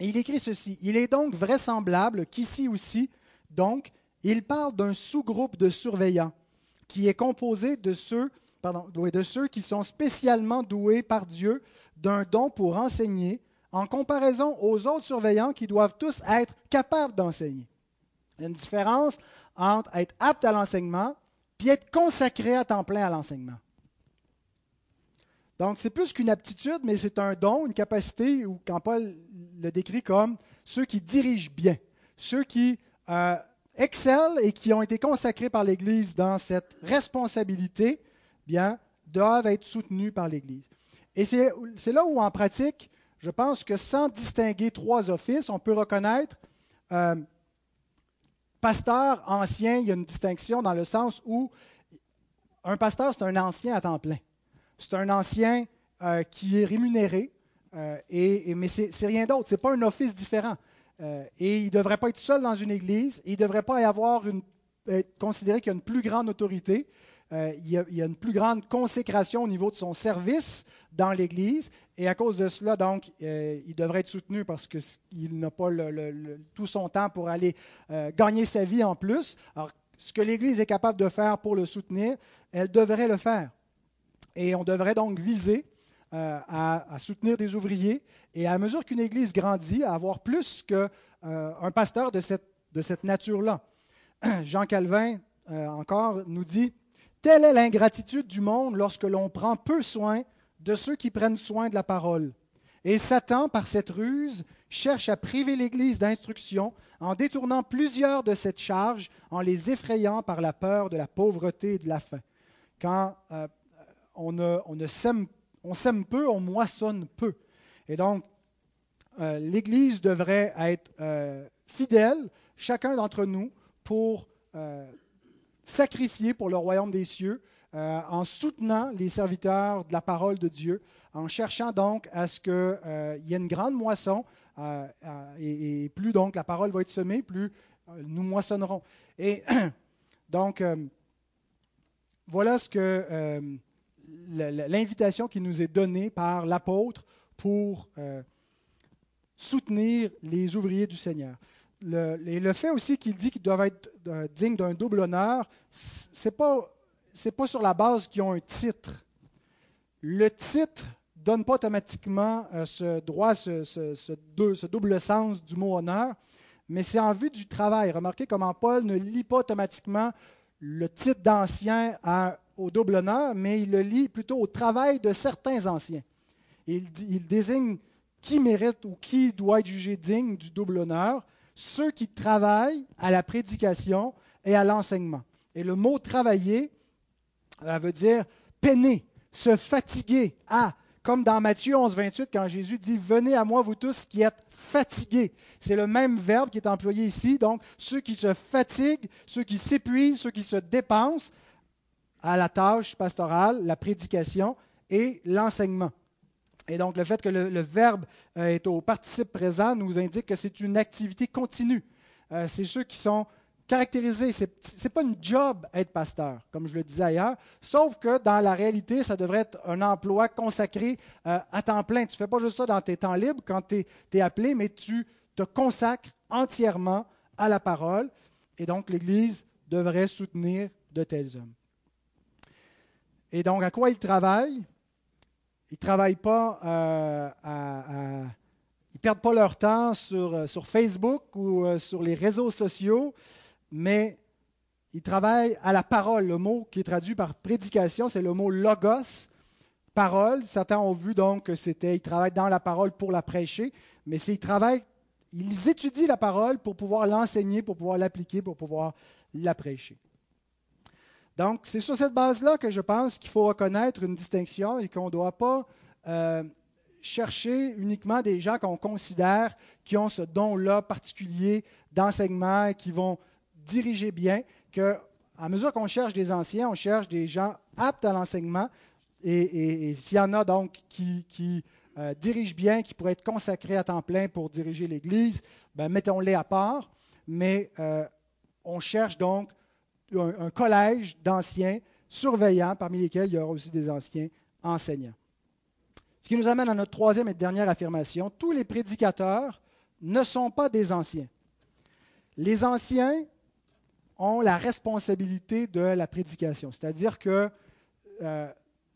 Il écrit ceci Il est donc vraisemblable qu'ici aussi, donc, il parle d'un sous-groupe de surveillants qui est composé de ceux qui sont spécialement doués par Dieu d'un don pour enseigner, en comparaison aux autres surveillants qui doivent tous être capables d'enseigner. Il y a une différence entre être apte à l'enseignement puis être consacré à temps plein à l'enseignement. Donc, c'est plus qu'une aptitude, mais c'est un don, une capacité, ou quand Paul le décrit comme ceux qui dirigent bien, ceux qui euh, excellent et qui ont été consacrés par l'Église dans cette responsabilité, bien, doivent être soutenus par l'Église. Et c'est là où, en pratique, je pense que sans distinguer trois offices, on peut reconnaître euh, pasteur, ancien, il y a une distinction dans le sens où un pasteur, c'est un ancien à temps plein. C'est un ancien euh, qui est rémunéré, euh, et, mais c'est rien d'autre. Ce n'est pas un office différent. Euh, et il ne devrait pas être seul dans une église. il ne devrait pas y avoir une, considéré qu'il y a une plus grande autorité. il, y a, une plus grande consécration au niveau de son service dans l'Église. Et à cause de cela, donc, il devrait être soutenu parce qu'il n'a pas tout son temps pour aller gagner sa vie en plus. Alors, ce que l'Église est capable de faire pour le soutenir, elle devrait le faire. Et on devrait donc viser euh, à, soutenir des ouvriers et à mesure qu'une Église grandit, à avoir plus qu'un euh, pasteur de cette, de cette nature-là. Jean Calvin, euh, encore, nous dit, Telle est l'ingratitude du monde lorsque l'on prend peu soin de ceux qui prennent soin de la parole. Et Satan, par cette ruse, cherche à priver l'Église d'instruction en détournant plusieurs de cette charge, en les effrayant par la peur de la pauvreté et de la faim. Quand on ne, on sème, peu, on moissonne peu. Et donc, euh, l'Église devrait être euh, fidèle, chacun d'entre nous, pour euh, sacrifier pour le royaume des cieux, en soutenant les serviteurs de la parole de Dieu, en cherchant donc à ce qu'il y ait une grande moisson, et, et, plus donc la parole va être semée, plus nous moissonnerons. Et donc, voilà ce que l'invitation qui nous est donnée par l'apôtre pour euh, soutenir les ouvriers du Seigneur. Le, et le fait aussi qu'il dit qu'ils doivent être euh, dignes d'un double honneur, ce n'est pas, sur la base qu'ils ont un titre. Le titre ne donne pas automatiquement euh, ce droit, ce, double sens du mot honneur, mais c'est en vue du travail. Remarquez comment Paul ne lit pas automatiquement le titre d'ancien au double honneur, mais il le lie plutôt au travail de certains anciens. Il, il désigne qui mérite ou qui doit être jugé digne du double honneur, ceux qui travaillent à la prédication et à l'enseignement. Et le mot travailler ça veut dire peiner, se fatiguer à, comme dans Matthieu 11, 28, quand Jésus dit Venez à moi, vous tous qui êtes fatigués. C'est le même verbe qui est employé ici. Donc, ceux qui se fatiguent, ceux qui s'épuisent, ceux qui se dépensent, à la tâche pastorale, la prédication et l'enseignement. Et donc, le fait que le, verbe euh, est au participe présent nous indique que c'est une activité continue. Euh, c'est ceux qui sont caractérisés. Ce n'est pas une job être pasteur, comme je le disais ailleurs, sauf que dans la réalité, ça devrait être un emploi consacré euh, à temps plein. Tu ne fais pas juste ça dans tes temps libres quand tu es, appelé, mais tu te consacres entièrement à la parole. Et donc, l'Église devrait soutenir de tels hommes. Et donc, à quoi ils travaillent Ils ne travaillent pas euh, à, Ils perdent pas leur temps sur, euh, Facebook ou sur les réseaux sociaux, mais ils travaillent à la parole. Le mot qui est traduit par prédication, c'est le mot logos, parole. Certains ont vu donc que c'était, ils travaillent dans la parole pour la prêcher, mais c'est ils travaillent, ils étudient la parole pour pouvoir l'enseigner, pour pouvoir l'appliquer, pour pouvoir la prêcher. Donc, c'est sur cette base-là que je pense qu'il faut reconnaître une distinction et qu'on ne doit pas euh, chercher uniquement des gens qu'on considère qui ont ce don-là particulier d'enseignement et qui vont diriger bien, que à mesure qu'on cherche des anciens, on cherche des gens aptes à l'enseignement. Et, s'il y en a donc qui, euh, dirigent bien, qui pourraient être consacrés à temps plein pour diriger l'Église, ben, mettons-les à part. Mais euh, on cherche donc un, collège d'anciens surveillants, parmi lesquels il y aura aussi des anciens enseignants. Ce qui nous amène à notre troisième et dernière affirmation. Tous les prédicateurs ne sont pas des anciens. Les anciens ont la responsabilité de la prédication, c'est-à-dire que euh,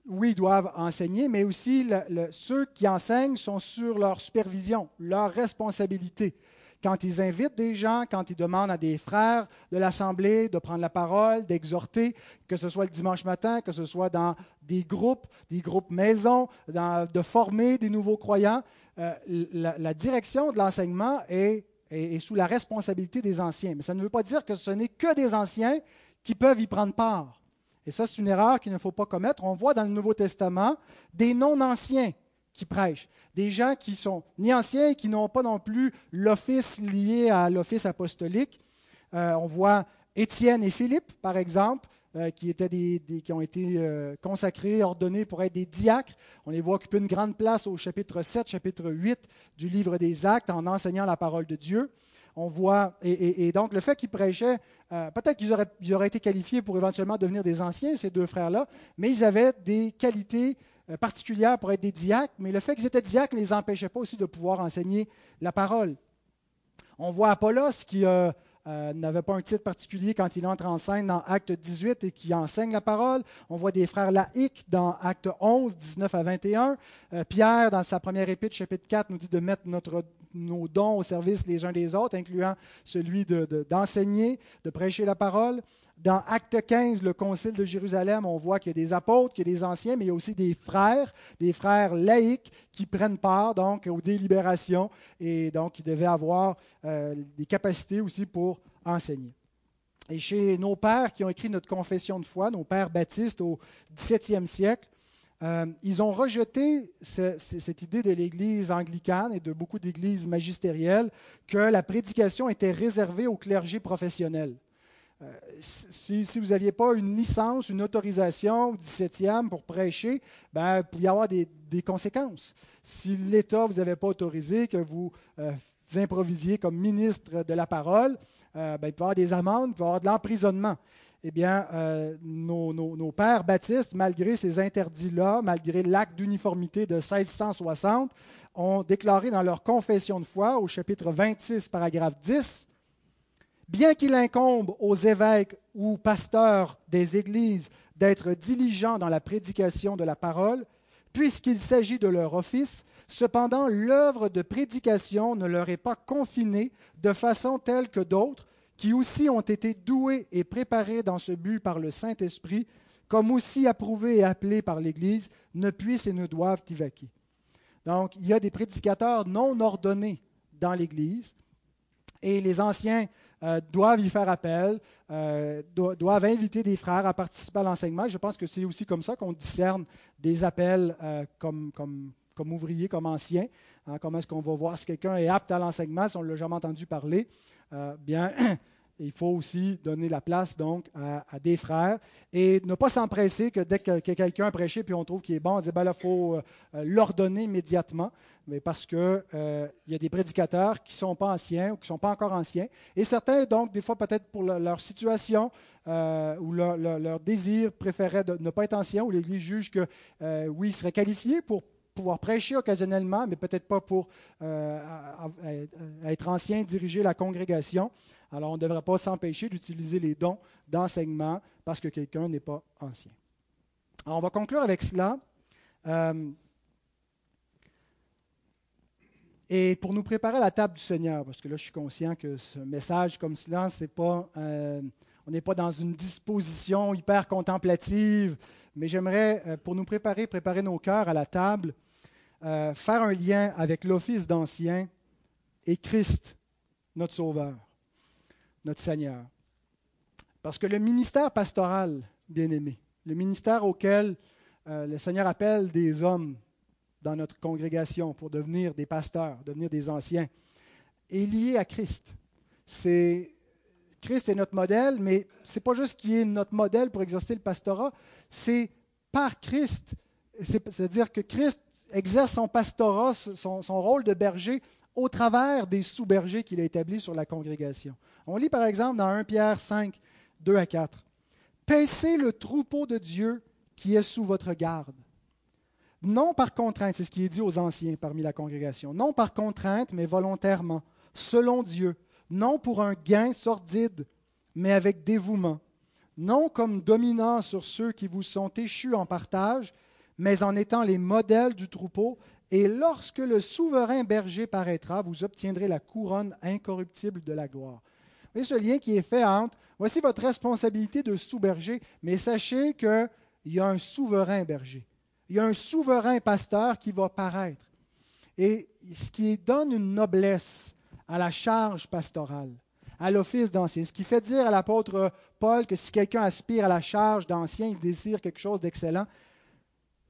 oui, ils doivent enseigner, mais aussi ceux qui enseignent sont sur leur supervision, leur responsabilité. Quand ils invitent des gens, quand ils demandent à des frères de l'Assemblée de prendre la parole, d'exhorter, que ce soit le dimanche matin, que ce soit dans des groupes, des groupes maison, de former des nouveaux croyants, euh, la, direction de l'enseignement est, est sous la responsabilité des anciens. Mais ça ne veut pas dire que ce n'est que des anciens qui peuvent y prendre part. Et ça, c'est une erreur qu'il ne faut pas commettre. On voit dans le Nouveau Testament des non-anciens qui prêchent, des gens qui sont ni anciens et qui n'ont pas non plus l'office lié à l'office apostolique. Euh, on voit Étienne et Philippe, par exemple, euh, qui, étaient des, qui ont été euh, consacrés, ordonnés pour être des diacres. On les voit occuper une grande place au chapitre 7, chapitre 8 du livre des Actes en enseignant la parole de Dieu on voit, et, donc le fait qu'ils prêchaient, euh, peut-être qu'ils auraient, été qualifiés pour éventuellement devenir des anciens, ces deux frères-là, mais ils avaient des qualités particulières pour être des diacres, mais le fait qu'ils étaient diacres ne les empêchait pas aussi de pouvoir enseigner la parole. On voit Apollos qui euh, n'avait pas un titre particulier quand il entre en scène dans Acte 18 et qui enseigne la parole. On voit des frères laïcs dans Acte 11, 19 à 21. Pierre, dans sa première épître, chapitre 4, nous dit de mettre notre nos dons au service les uns des autres, incluant celui d'enseigner, de, prêcher la parole. Dans Acte 15, le Concile de Jérusalem, on voit qu'il y a des apôtres, qu'il y a des anciens, mais il y a aussi des frères, des frères laïcs qui prennent part donc aux délibérations et donc qui devaient avoir euh, des capacités aussi pour enseigner. Et chez nos pères qui ont écrit notre confession de foi, nos pères baptistes au XVIIe siècle, euh, ils ont rejeté cette idée de l'Église anglicane et de beaucoup d'églises magistérielles que la prédication était réservée au clergé professionnel. Euh, si, vous n'aviez pas une licence, une autorisation 17e pour prêcher, ben, il pouvait y avoir des, conséquences. Si l'État ne vous avait pas autorisé, que vous, euh, improvisiez comme ministre de la parole, ben, il peut y avoir des amendes, il peut y avoir de l'emprisonnement eh bien, euh, nos, pères baptistes, malgré ces interdits-là, malgré l'acte d'uniformité de 1660, ont déclaré dans leur confession de foi, au chapitre 26, paragraphe 10, Bien qu'il incombe aux évêques ou pasteurs des églises d'être diligents dans la prédication de la parole, puisqu'il s'agit de leur office, cependant l'œuvre de prédication ne leur est pas confinée de façon telle que d'autres, qui aussi ont été doués et préparés dans ce but par le Saint-Esprit, comme aussi approuvés et appelés par l'Église, ne puissent et ne doivent y vaquer. Donc, il y a des prédicateurs non ordonnés dans l'Église, et les anciens euh, doivent y faire appel, euh, doivent inviter des frères à participer à l'enseignement. Je pense que c'est aussi comme ça qu'on discerne des appels euh, comme, comme, ouvriers, comme anciens. Hein, comment est-ce qu'on va voir si quelqu'un est apte à l'enseignement, si on ne l'a jamais entendu parler. Bien, il faut aussi donner la place donc à, des frères et ne pas s'empresser que dès que, quelqu'un a prêché puis on trouve qu'il est bon, on dit ben là, il faut euh, l'ordonner immédiatement, mais parce qu'il euh, y a des prédicateurs qui sont pas anciens ou qui sont pas encore anciens. Et certains, donc, des fois, peut-être pour leur situation ou leur, désir, préféraient de ne pas être anciens, ou l'Église juge que oui, ils seraient qualifiés pour pouvoir prêcher occasionnellement, mais peut-être pas pour euh, être ancien, diriger la congrégation. Alors, on ne devrait pas s'empêcher d'utiliser les dons d'enseignement parce que quelqu'un n'est pas ancien. Alors, on va conclure avec cela. Euh, et pour nous préparer à la table du Seigneur, parce que là, je suis conscient que ce message comme cela, c'est pas, euh, on n'est pas dans une disposition hyper contemplative, mais j'aimerais, pour nous préparer, préparer nos cœurs à la table, euh, faire un lien avec l'office d'ancien et Christ, notre Sauveur, notre Seigneur. Parce que le ministère pastoral, bien aimé, le ministère auquel euh, le Seigneur appelle des hommes dans notre congrégation pour devenir des pasteurs, devenir des anciens, est lié à Christ. C'est Christ est notre modèle, mais ce n'est pas juste qu'il est notre modèle pour exercer le pastorat, c'est par Christ. C'est-à-dire que Christ exerce son pastorat, son, rôle de berger au travers des sous-bergers qu'il a établis sur la congrégation. On lit par exemple dans 1 Pierre 5, 2 à 4. Paissez le troupeau de Dieu qui est sous votre garde. Non par contrainte, c'est ce qui est dit aux anciens parmi la congrégation, non par contrainte, mais volontairement, selon Dieu, non pour un gain sordide, mais avec dévouement, non comme dominant sur ceux qui vous sont échus en partage, mais en étant les modèles du troupeau, et lorsque le souverain berger paraîtra, vous obtiendrez la couronne incorruptible de la gloire. Vous voyez ce lien qui est fait entre, voici votre responsabilité de sous-berger, mais sachez qu'il y a un souverain berger. Il y a un souverain pasteur qui va paraître. Et ce qui donne une noblesse à la charge pastorale, à l'office d'ancien, ce qui fait dire à l'apôtre Paul que si quelqu'un aspire à la charge d'ancien, il désire quelque chose d'excellent,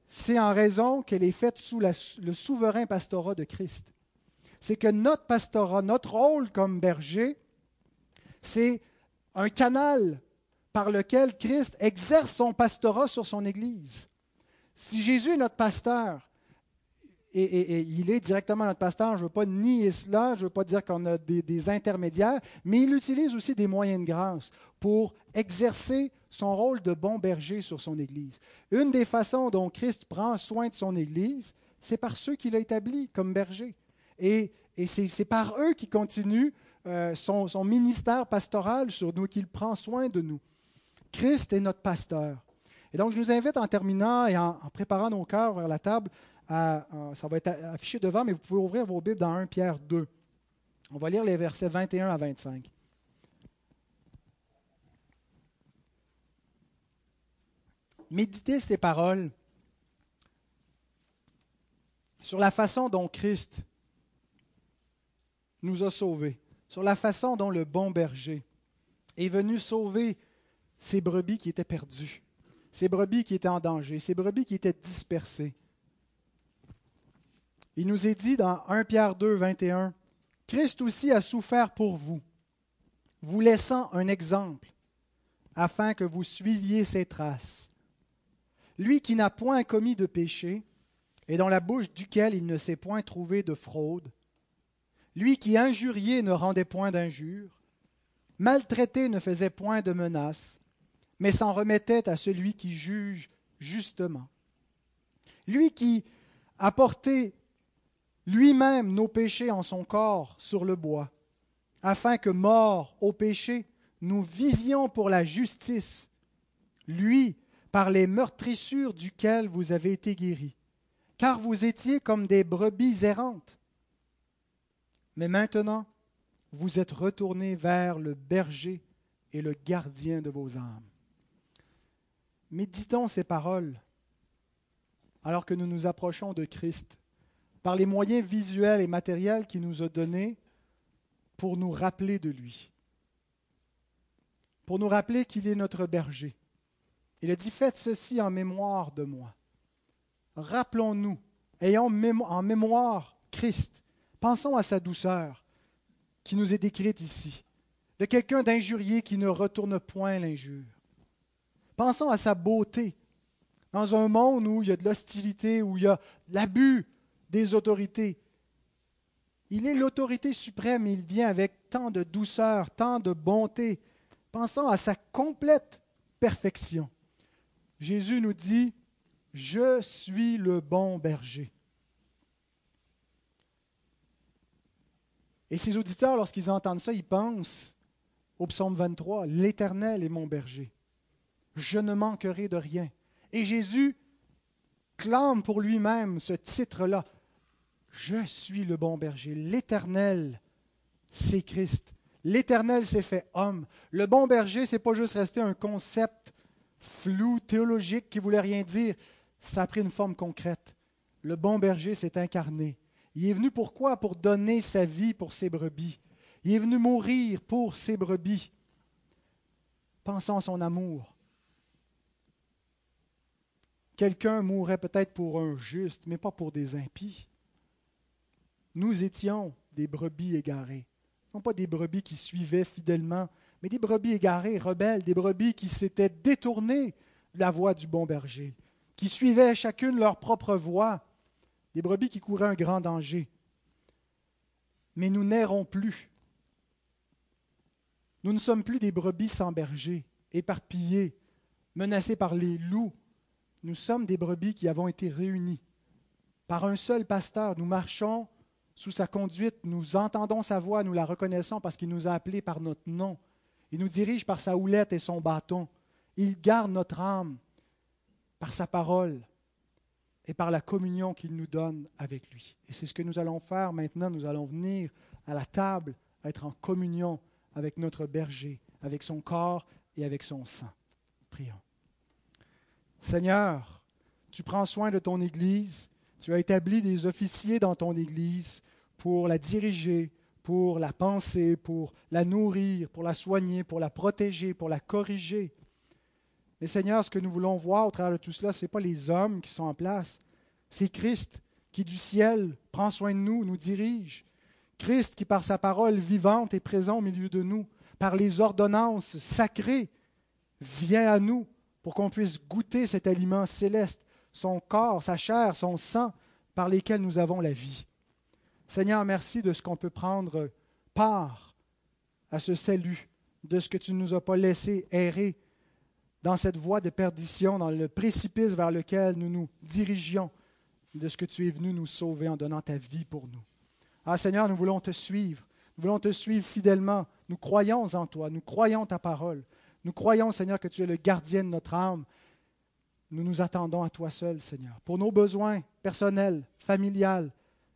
c'est en raison qu'elle est faite sous le souverain pastorat de Christ. C'est que notre pastorat, notre rôle comme berger, c'est un canal par lequel Christ exerce son pastorat sur son Église. Si Jésus est notre pasteur, et, il est directement notre pasteur, je ne veux pas nier cela, je ne veux pas dire qu'on a des, intermédiaires, mais il utilise aussi des moyens de grâce pour exercer son rôle de bon berger sur son Église. Une des façons dont Christ prend soin de son Église, c'est par ceux qu'il a établis comme berger. Et, c'est par eux qu'il continue euh, son, ministère pastoral sur nous, qu'il prend soin de nous. Christ est notre pasteur. Et donc, je nous invite en terminant et en, préparant nos cœurs vers la table, à, ça va être affiché devant, mais vous pouvez ouvrir vos Bibles dans 1 Pierre 2. On va lire les versets 21 à 25. Méditez ces paroles sur la façon dont Christ nous a sauvés, sur la façon dont le bon berger est venu sauver ces brebis qui étaient perdues, ces brebis qui étaient en danger, ces brebis qui étaient dispersées. Il nous est dit dans 1 Pierre 2, 21, Christ aussi a souffert pour vous, vous laissant un exemple, afin que vous suiviez ses traces lui qui n'a point commis de péché, et dans la bouche duquel il ne s'est point trouvé de fraude, lui qui injurié ne rendait point d'injure, maltraité ne faisait point de menaces, mais s'en remettait à celui qui juge justement. Lui qui a porté lui-même nos péchés en son corps sur le bois, afin que, morts au péché, nous vivions pour la justice. Lui par les meurtrissures duquel vous avez été guéris, car vous étiez comme des brebis errantes. Mais maintenant, vous êtes retournés vers le berger et le gardien de vos âmes. Méditons ces paroles alors que nous nous approchons de Christ par les moyens visuels et matériels qu'il nous a donnés pour nous rappeler de lui, pour nous rappeler qu'il est notre berger, il a dit, faites ceci en mémoire de moi. Rappelons-nous, ayons en mémoire Christ. Pensons à sa douceur qui nous est décrite ici, de quelqu'un d'injurié qui ne retourne point l'injure. Pensons à sa beauté dans un monde où il y a de l'hostilité, où il y a l'abus des autorités. Il est l'autorité suprême il vient avec tant de douceur, tant de bonté. Pensons à sa complète perfection. Jésus nous dit, je suis le bon berger. Et ses auditeurs, lorsqu'ils entendent ça, ils pensent au psaume 23, L'Éternel est mon berger. Je ne manquerai de rien. Et Jésus clame pour lui-même ce titre-là. Je suis le bon berger. L'Éternel, c'est Christ. L'Éternel s'est fait homme. Le bon berger, ce n'est pas juste rester un concept flou, théologique, qui voulait rien dire, ça a pris une forme concrète. Le bon berger s'est incarné. Il est venu pourquoi Pour donner sa vie pour ses brebis. Il est venu mourir pour ses brebis. Pensons à son amour. Quelqu'un mourrait peut-être pour un juste, mais pas pour des impies. Nous étions des brebis égarées, non pas des brebis qui suivaient fidèlement mais des brebis égarées, rebelles, des brebis qui s'étaient détournées de la voie du bon berger, qui suivaient chacune leur propre voie, des brebis qui couraient un grand danger. mais nous n'errons plus. Nous ne sommes plus des brebis sans berger, éparpillées, menacées par les loups. Nous sommes des brebis qui avons été réunis par un seul pasteur. Nous marchons sous sa conduite, nous entendons sa voix, nous la reconnaissons parce qu'il nous a appelés par notre nom. Il nous dirige par sa houlette et son bâton. Il garde notre âme par sa parole et par la communion qu'il nous donne avec lui. Et c'est ce que nous allons faire maintenant. Nous allons venir à la table, être en communion avec notre berger, avec son corps et avec son sang. Prions. Seigneur, tu prends soin de ton Église, tu as établi des officiers dans ton Église pour la diriger, pour la penser, pour la nourrir, pour la soigner, pour la protéger, pour la corriger. Mais Seigneur, ce que nous voulons voir au travers de tout cela, ce n'est pas les hommes qui sont en place, c'est Christ qui du ciel prend soin de nous, nous dirige. Christ qui par sa parole vivante est présent au milieu de nous, par les ordonnances sacrées, vient à nous pour qu'on puisse goûter cet aliment céleste, son corps, sa chair, son sang, par lesquels nous avons la vie. Seigneur, merci de ce qu'on peut prendre part à ce salut, de ce que tu ne nous as pas laissé errer dans cette voie de perdition, dans le précipice vers lequel nous nous dirigions, de ce que tu es venu nous sauver en donnant ta vie pour nous. Ah Seigneur, nous voulons te suivre, nous voulons te suivre fidèlement, nous croyons en toi, nous croyons ta parole, nous croyons Seigneur que tu es le gardien de notre âme. Nous nous attendons à toi seul, Seigneur, pour nos besoins personnels, familiales,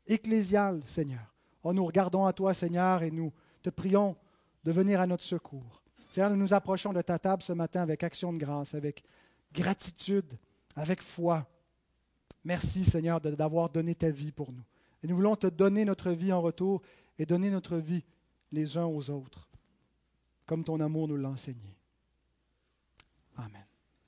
ecclésiales, Seigneur. Oh, nous regardons à toi, Seigneur, et nous te prions de venir à notre secours. Seigneur, nous nous approchons de ta table ce matin avec action de grâce, avec gratitude, avec foi. Merci, Seigneur, d'avoir donné ta vie pour nous. Et nous voulons te donner notre vie en retour et donner notre vie les uns aux autres, comme ton amour nous l'a enseigné. Amen.